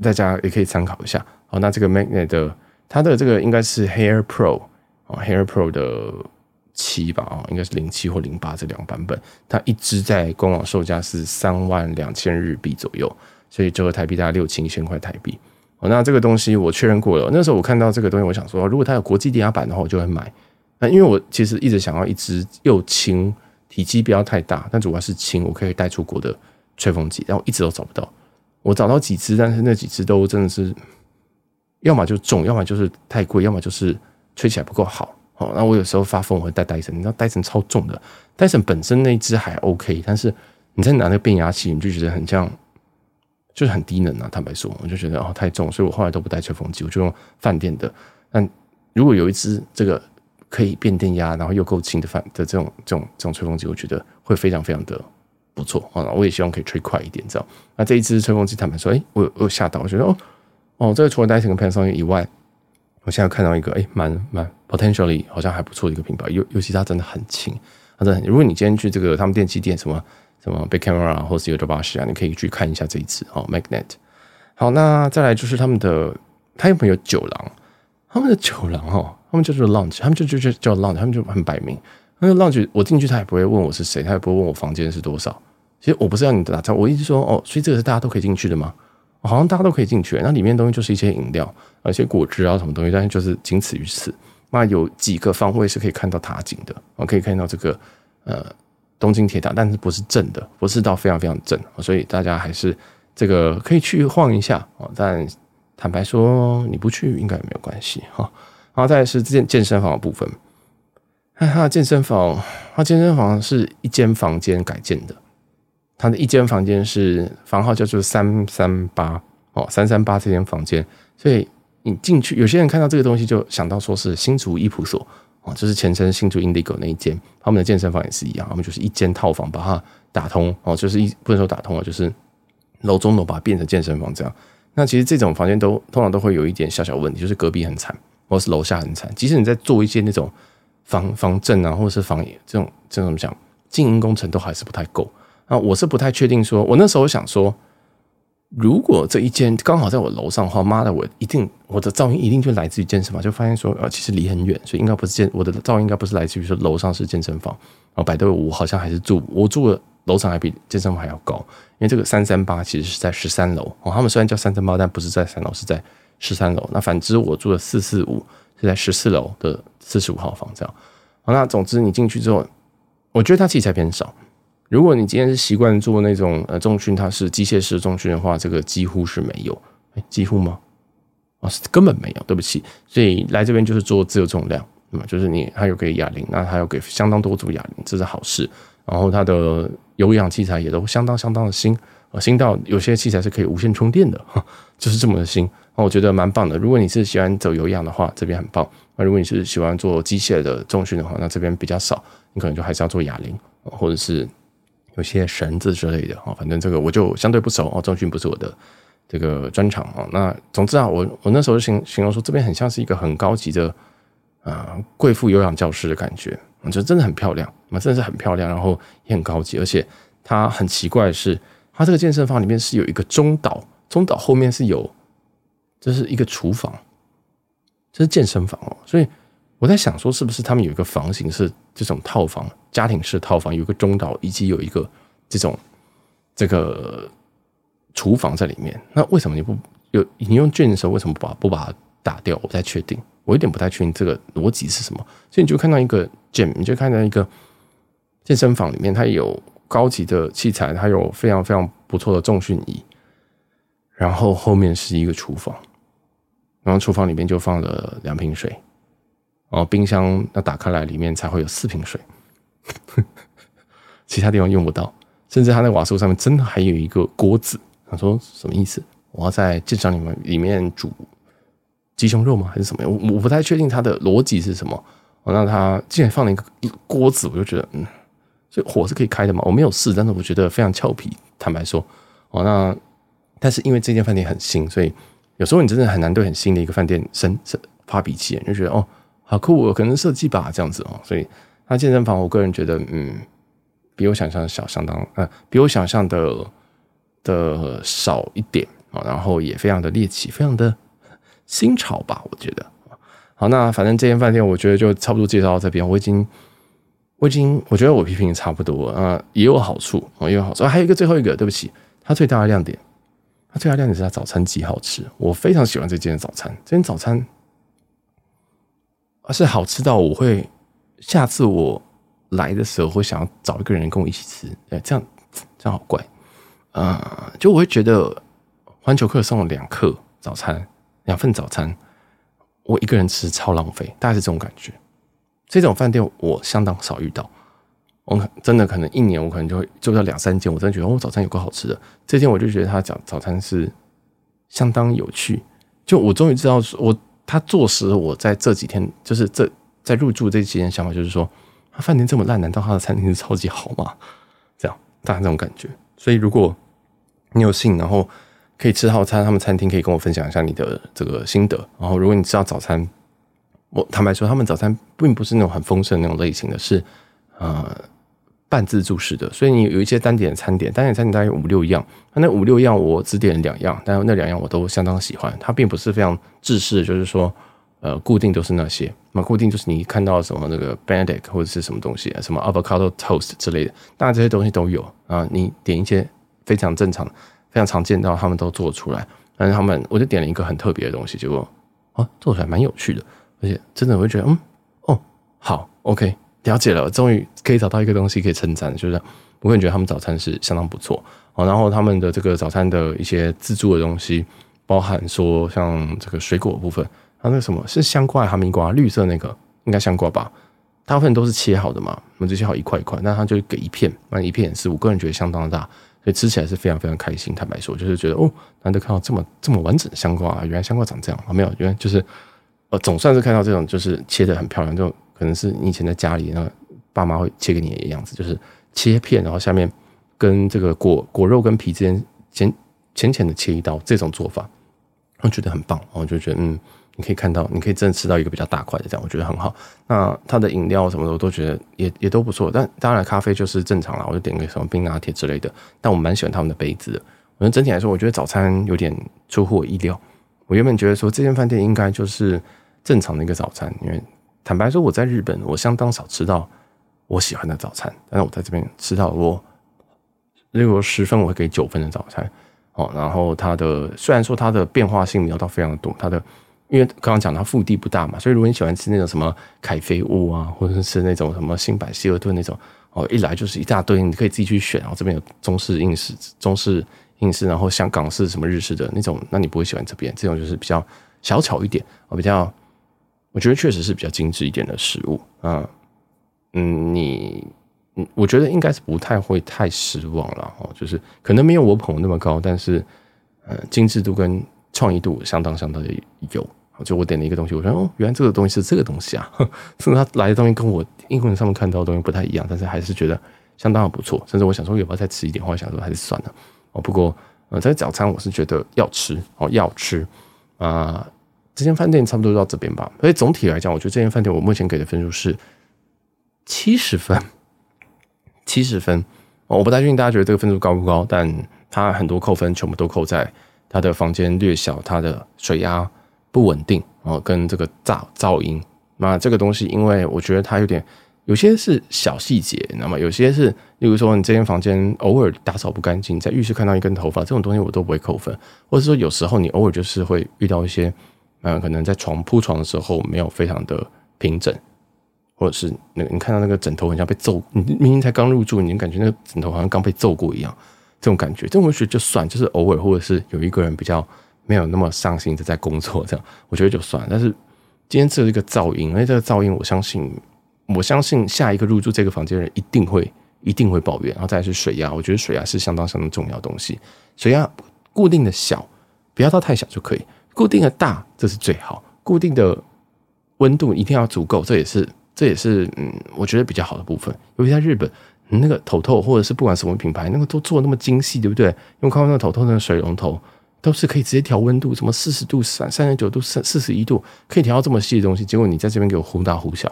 大家也可以参考一下。好，那这个 Magnet 的它的这个应该是 Hair Pro 啊，Hair Pro 的。七吧啊，应该是零七或零八这两个版本，它一支在官网售价是三万两千日币左右，所以折合台币大概六七千块台币。哦，那这个东西我确认过了，那时候我看到这个东西，我想说，如果它有国际电压版的话，我就会买。那因为我其实一直想要一支又轻、体积不要太大，但主要是轻，我可以带出国的吹风机，然后一直都找不到。我找到几支，但是那几支都真的是，要么就重，要么就是太贵，要么就是吹起来不够好。哦，那我有时候发疯我会带戴森，你知道戴森超重的，戴森本身那一只还 OK，但是你在拿那个变压器，你就觉得很像，就是很低能啊。坦白说，我就觉得哦太重，所以我后来都不带吹风机，我就用饭店的。但如果有一只这个可以变电压，然后又够轻的饭的这种这种这种吹风机，我觉得会非常非常的不错啊。我也希望可以吹快一点，知道？那这一只吹风机，坦白说，哎，我有我吓到，我觉得哦哦，这个除了戴森跟 Panasonic 以外。我现在看到一个，哎，蛮蛮 potentially 好像还不错的一个品牌，尤尤其它真的很轻，它真的很。如果你今天去这个他们电器店，什么什么 Big Camera 或是 Yodobashi 啊，你可以去看一下这一次哦，Magnet。好，那再来就是他们的，他有没有酒廊？他们的酒廊哦，他们叫做 Lounge，他们就就就叫 Lounge，他们就很摆明。那个 Lounge 我进去，他也不会问我是谁，他也不会问我房间是多少。其实我不是要你打招呼，我一直说哦，所以这个是大家都可以进去的吗？好像大家都可以进去，那里面东西就是一些饮料，一些果汁啊什么东西，但是就是仅此于此。那有几个方位是可以看到塔景的，我可以看到这个呃东京铁塔，但是不是正的，不是到非常非常正，所以大家还是这个可以去晃一下啊。但坦白说，你不去应该也没有关系哈。然后再来是健健身房的部分，看它的健身房，它 健身房是一间房间改建的。他的一间房间是房号叫做三三八哦，三三八这间房间，所以你进去，有些人看到这个东西就想到说是新竹伊普所哦，就是前身新竹 Indigo 那一间，他们的健身房也是一样，他们就是一间套房把它打通哦，就是一不能说打通了，就是楼中楼把它变成健身房这样。那其实这种房间都通常都会有一点小小问题，就是隔壁很惨，或是楼下很惨。即使你在做一些那种防防震啊，或者是防这种这种怎么讲，静音工程都还是不太够。啊，我是不太确定说，我那时候想说，如果这一间刚好在我楼上的话，妈的，我一定我的噪音一定就来自于健身房，就发现说，呃，其实离很远，所以应该不是健，我的噪音应该不是来自于说楼上是健身房。然后百度我好像还是住我住的楼层还比健身房还要高，因为这个三三八其实是在十三楼哦，他们虽然叫三三八，但不是在三楼，是在十三楼。那反之，我住的四四五是在十四楼的四十五号房这样。好，那总之你进去之后，我觉得它器材偏少。如果你今天是习惯做那种呃重训，它是机械式重训的话，这个几乎是没有，几乎吗？啊、哦，根本没有，对不起。所以来这边就是做自由重量，那么就是你还有给哑铃，那还有给相当多组哑铃，这是好事。然后它的有氧器材也都相当相当的新，呃，新到有些器材是可以无线充电的，就是这么的新。那我觉得蛮棒的。如果你是喜欢走有氧的话，这边很棒。那如果你是喜欢做机械的重训的话，那这边比较少，你可能就还是要做哑铃，或者是有些绳子之类的啊。反正这个我就相对不熟哦，重训不是我的这个专长哦。那总之啊，我我那时候形形容说，这边很像是一个很高级的啊贵妇有氧教室的感觉。我觉得真的很漂亮，那真的是很漂亮，然后也很高级，而且它很奇怪的是，它这个健身房里面是有一个中岛，中岛后面是有，这是一个厨房，这是健身房哦，所以我在想说，是不是他们有一个房型是这种套房，家庭式套房，有一个中岛，以及有一个这种这个厨房在里面？那为什么你不有你用券的时候，为什么不把不把它打掉？我不太确定。我有点不太确定这个逻辑是什么，所以你就看到一个 gym，你就看到一个健身房里面，它有高级的器材，它有非常非常不错的重训仪，然后后面是一个厨房，然后厨房里面就放了两瓶水，然后冰箱要打开来，里面才会有四瓶水，其他地方用不到，甚至它那瓦斯炉上面真的还有一个锅子。他说什么意思？我要在健身房里面里面煮。鸡胸肉吗？还是什么？我我不太确定它的逻辑是什么。哦，那它竟然放了一个锅子，我就觉得，嗯，所以火是可以开的嘛？我没有试，但是我觉得非常俏皮。坦白说，哦，那但是因为这间饭店很新，所以有时候你真的很难对很新的一个饭店生生发脾气，就觉得哦，好酷，哦，可能设计吧这样子哦。所以它健身房，我个人觉得，嗯，比我想象的小，相当呃，比我想象的的少一点啊，然后也非常的猎奇，非常的。新潮吧，我觉得。好，那反正这间饭店，我觉得就差不多介绍到这边。我已经，我已经，我觉得我批评差不多啊，也有好处啊，也有好处。还有一个最后一个，对不起，它最大的亮点，它最大的亮点是它早餐极好吃，我非常喜欢这间早餐。这间早餐，而是好吃到我会下次我来的时候会想要找一个人跟我一起吃。哎，这样这样好怪啊，就我会觉得环球客送了两客早餐。两份早餐，我一个人吃超浪费，大概是这种感觉。这种饭店我相当少遇到，我真的可能一年我可能就会做到两三间，我真的觉得哦，早餐有个好吃的。这间我就觉得他早早餐是相当有趣。就我终于知道，我他坐实我在这几天就是这在入住这几天想法，就是说他饭店这么烂，难道他的餐厅是超级好吗？这样大概这种感觉。所以如果你有幸，然后。可以吃套餐，他们餐厅可以跟我分享一下你的这个心得。然后，如果你知道早餐，我坦白说，他们早餐并不是那种很丰盛的那种类型的，是呃半自助式的。所以你有一些单点餐点，单点餐点大概五六样，那五六样我只点两样，但那两样我都相当喜欢。它并不是非常制式，就是说呃固定都是那些，那固定就是你看到什么那个 Benedict 或者是什么东西，什么 Avocado Toast 之类的，当然这些东西都有啊。你点一些非常正常。非常常见到，他们都做出来，但是他们我就点了一个很特别的东西，结果啊做出来蛮有趣的，而且真的我会觉得嗯哦好 OK 了解了，终于可以找到一个东西可以称赞，就是我个人觉得他们早餐是相当不错哦，然后他们的这个早餐的一些自助的东西，包含说像这个水果的部分，它那个什么是香瓜哈密瓜？绿色那个应该香瓜吧，大部分都是切好的嘛，我们就切好一块一块，那他就给一片，那一片也是我个人觉得相当的大。所以吃起来是非常非常开心。坦白说，就是觉得哦，难得看到这么这么完整的香瓜啊！原来香瓜长这样啊？没有，原来就是呃，总算是看到这种就是切的很漂亮，这种可能是你以前在家里，那爸妈会切给你的样子，就是切片，然后下面跟这个果果肉跟皮之间浅浅浅的切一刀，这种做法，我觉得很棒。我就觉得嗯。你可以看到，你可以真的吃到一个比较大块的，这样我觉得很好。那它的饮料什么的，我都觉得也也都不错。但当然，咖啡就是正常了，我就点个什么冰拿铁之类的。但我蛮喜欢他们的杯子。我觉得整体来说，我觉得早餐有点出乎我意料。我原本觉得说这间饭店应该就是正常的一个早餐，因为坦白说我在日本我相当少吃到我喜欢的早餐。但是我在这边吃到我，如果十分我会给九分的早餐。哦，然后它的虽然说它的变化性没有到非常的多，它的。因为刚刚讲它腹地不大嘛，所以如果你喜欢吃那种什么凯菲屋啊，或者是那种什么新百希尔顿那种，哦，一来就是一大堆，你可以自己去选。然后这边有中式、英式、中式、英式，然后香港式、什么日式的那种，那你不会喜欢这边。这种就是比较小巧一点，哦，比较，我觉得确实是比较精致一点的食物啊。嗯，你嗯，我觉得应该是不太会太失望了哦，就是可能没有我捧那么高，但是嗯，精致度跟创意度相当相当的有。就我点了一个东西，我说哦，原来这个东西是这个东西啊，甚至 他来的东西跟我英文上面看到的东西不太一样，但是还是觉得相当的不错。甚至我想说要不要再吃一点，后来想说还是算了哦。不过呃，这个早餐我是觉得要吃哦，要吃啊。这间饭店差不多到这边吧。所以总体来讲，我觉得这间饭店我目前给的分数是七十分。七十分，我不太确定大家觉得这个分数高不高，但它很多扣分全部都扣在它的房间略小，它的水压不稳定哦，跟这个噪噪音。那这个东西，因为我觉得它有点有些是小细节，那么有些是，例如说你这间房间偶尔打扫不干净，在浴室看到一根头发这种东西，我都不会扣分。或者说有时候你偶尔就是会遇到一些，嗯，可能在床铺床的时候没有非常的平整。或者是那个，你看到那个枕头很像被揍，你明明才刚入住，你感觉那个枕头好像刚被揍过一样，这种感觉，这种我觉得就算，就是偶尔或者是有一个人比较没有那么上心的在工作，这样我觉得就算。但是今天只有一个噪音，而且这个噪音，我相信，我相信下一个入住这个房间的人一定会一定会抱怨。然后再是水压，我觉得水压是相当相当重要的东西，水压固定的小，不要到太小就可以，固定的大这是最好，固定的温度一定要足够，这也是。这也是嗯，我觉得比较好的部分。尤其在日本，那个头透或者是不管什么品牌，那个都做那么精细，对不对？因为看到那个头透那个水龙头，都是可以直接调温度，什么四十度、三三十九度、四四十一度，可以调到这么细的东西。结果你在这边给我忽大忽小，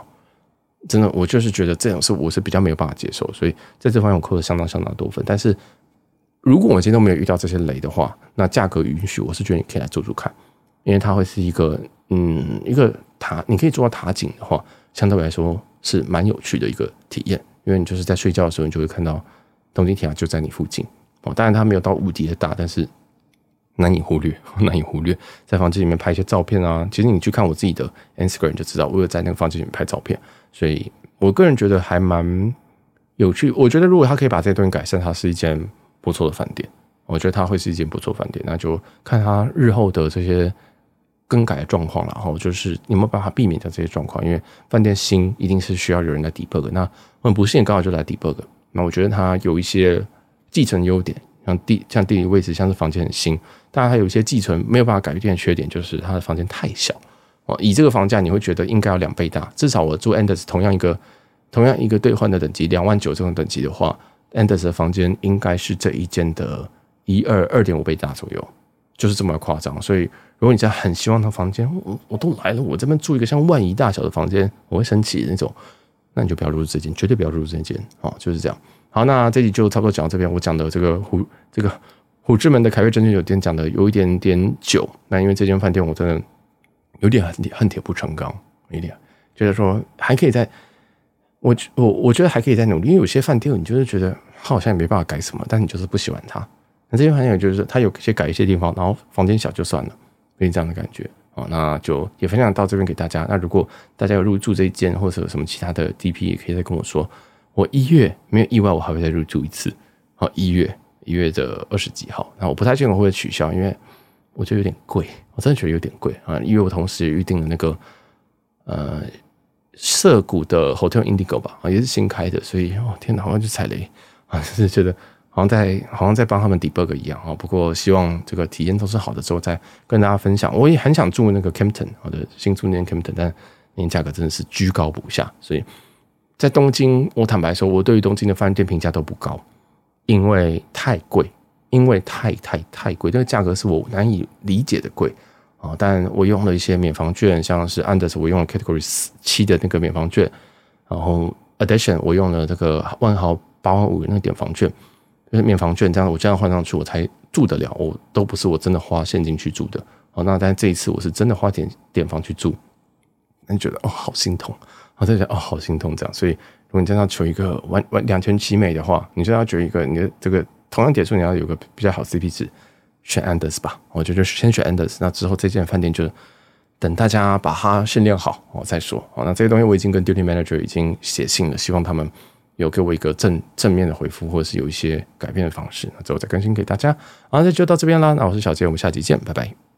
真的，我就是觉得这种是我是比较没有办法接受。所以在这方面我扣了相当相当多分。但是如果我今天都没有遇到这些雷的话，那价格允许，我是觉得你可以来做做看，因为它会是一个嗯一个塔，你可以做到塔景的话。相对来说是蛮有趣的一个体验，因为你就是在睡觉的时候，你就会看到东京铁塔就在你附近哦。当然它没有到无敌的大，但是难以忽略，难以忽略。在房间里面拍一些照片啊，其实你去看我自己的 Instagram 就知道，我有在那个房间里面拍照片。所以我个人觉得还蛮有趣。我觉得如果他可以把这些东西改善，它是一间不错的饭店。我觉得它会是一间不错饭店，那就看他日后的这些。更改的状况，然后就是有没有办法避免掉这些状况？因为饭店新一定是需要有人来 debug。那我们不幸刚好就来 debug。那我觉得它有一些继承优点，像地像地理位置，像是房间很新，当然还有一些继承没有办法改变的缺点，就是它的房间太小哦。以这个房价，你会觉得应该要两倍大。至少我住 Anders 同样一个同样一个兑换的等级两万九这种等级的话，Anders 的房间应该是这一间的一二二点五倍大左右，就是这么夸张。所以。如果你真的很希望他房间，我我都来了，我这边住一个像万怡大小的房间，我会生气那种，那你就不要入住这间，绝对不要入住这间哦，就是这样。好，那这里就差不多讲到这边，我讲的这个虎这个虎之门的凯悦真君酒店讲的有一点点久，那因为这间饭店我真的有点恨铁恨铁不成钢，有点就是说还可以再，我我我觉得还可以再努力，因为有些饭店你就是觉得他好像也没办法改什么，但你就是不喜欢它。那这间饭店就是它有些改一些地方，然后房间小就算了。有这样的感觉哦，那就也分享到这边给大家。那如果大家有入住这一间，或者有什么其他的 DP，也可以再跟我说。我一月没有意外，我还会再入住一次。好，一月一月的二十几号，那我不太确定我会不会取消，因为我觉得有点贵，我真的觉得有点贵啊。因为我同时也预定了那个呃涩谷的 Hotel Indigo 吧，也是新开的，所以哦天哪，好像就踩雷啊，就是觉得。好像在好像在帮他们 debug 一样啊，不过希望这个体验都是好的之后再跟大家分享。我也很想住那个 Campton，我的新住那间 Campton，但那价格真的是居高不下。所以在东京，我坦白说，我对于东京的饭店评价都不高，因为太贵，因为太太太贵，这个价格是我难以理解的贵啊。但我用了一些免房券，像是 Andaz 我用了 Category 七的那个免房券，然后 Addition 我用了这个万豪八万五那个点房券。就是免房券这样，我这样换上去，我才住得了。我都不是我真的花现金去住的。哦，那但这一次我是真的花点点房去住，那你觉得哦，好心痛。我在想哦，好心痛这样。所以如果你真的要求一个完完两全其美的话，你就要求一个你的这个同样点数，你要有个比较好 CP 值，选 Anders 吧。我觉得先选 Anders，那之后这间饭店就等大家把它训练好哦再说。哦，那这些东西我已经跟 Duty Manager 已经写信了，希望他们。有给我一个正正面的回复，或者是有一些改变的方式，那之后再更新给大家。好，那就到这边啦。那我是小杰，我们下期见，拜拜。